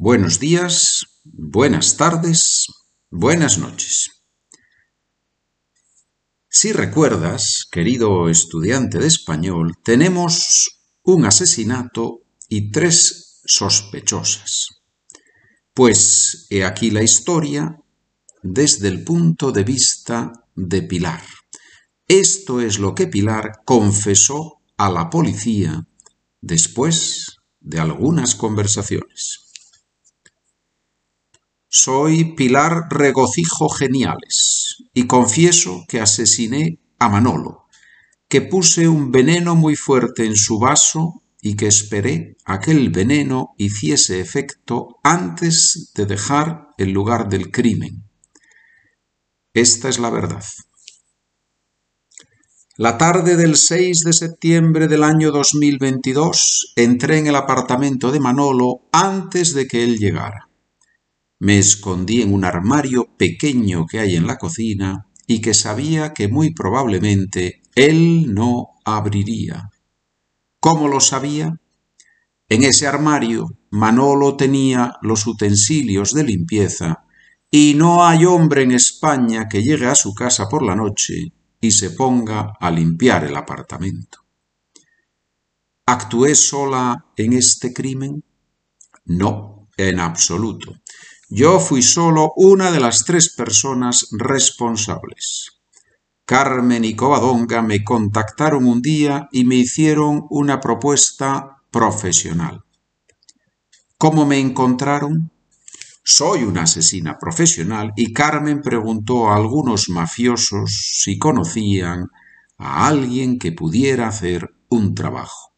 buenos días, buenas tardes, buenas noches. Si recuerdas, querido estudiante de español, tenemos un asesinato y tres sospechosas. Pues he aquí la historia desde el punto de vista de Pilar. Esto es lo que Pilar confesó a la policía después de algunas conversaciones. Soy Pilar Regocijo Geniales y confieso que asesiné a Manolo, que puse un veneno muy fuerte en su vaso y que esperé que el veneno hiciese efecto antes de dejar el lugar del crimen. Esta es la verdad. La tarde del 6 de septiembre del año 2022 entré en el apartamento de Manolo antes de que él llegara. Me escondí en un armario pequeño que hay en la cocina y que sabía que muy probablemente él no abriría. ¿Cómo lo sabía? En ese armario Manolo tenía los utensilios de limpieza y no hay hombre en España que llegue a su casa por la noche y se ponga a limpiar el apartamento. ¿Actué sola en este crimen? No, en absoluto. Yo fui solo una de las tres personas responsables. Carmen y Covadonga me contactaron un día y me hicieron una propuesta profesional. ¿Cómo me encontraron? Soy una asesina profesional y Carmen preguntó a algunos mafiosos si conocían a alguien que pudiera hacer un trabajo.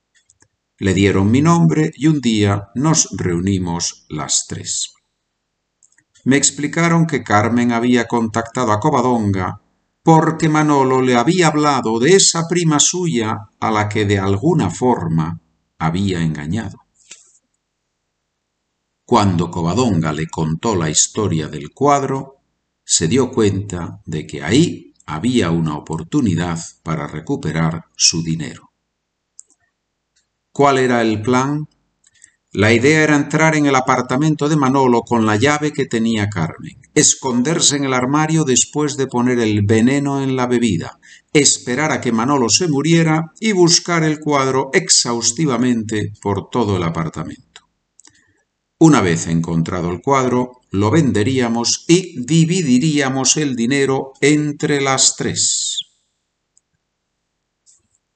Le dieron mi nombre y un día nos reunimos las tres. Me explicaron que Carmen había contactado a Covadonga porque Manolo le había hablado de esa prima suya a la que de alguna forma había engañado. Cuando Covadonga le contó la historia del cuadro, se dio cuenta de que ahí había una oportunidad para recuperar su dinero. ¿Cuál era el plan? La idea era entrar en el apartamento de Manolo con la llave que tenía Carmen, esconderse en el armario después de poner el veneno en la bebida, esperar a que Manolo se muriera y buscar el cuadro exhaustivamente por todo el apartamento. Una vez encontrado el cuadro, lo venderíamos y dividiríamos el dinero entre las tres.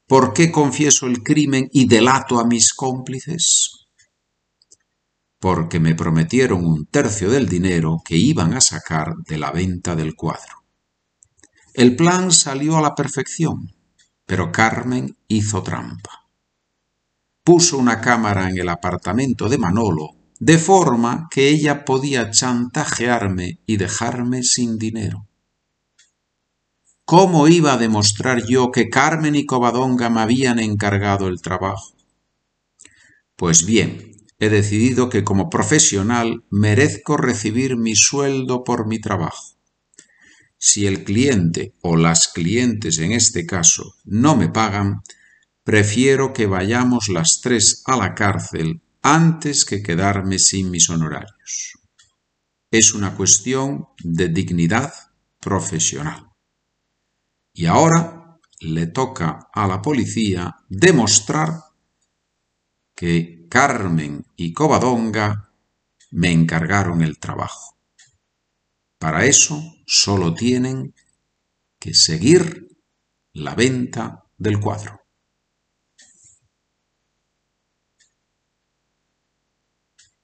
¿Por qué confieso el crimen y delato a mis cómplices? Porque me prometieron un tercio del dinero que iban a sacar de la venta del cuadro. El plan salió a la perfección, pero Carmen hizo trampa. Puso una cámara en el apartamento de Manolo, de forma que ella podía chantajearme y dejarme sin dinero. ¿Cómo iba a demostrar yo que Carmen y Covadonga me habían encargado el trabajo? Pues bien, he decidido que como profesional merezco recibir mi sueldo por mi trabajo. Si el cliente o las clientes en este caso no me pagan, prefiero que vayamos las tres a la cárcel antes que quedarme sin mis honorarios. Es una cuestión de dignidad profesional. Y ahora le toca a la policía demostrar que Carmen y Covadonga me encargaron el trabajo. Para eso solo tienen que seguir la venta del cuadro.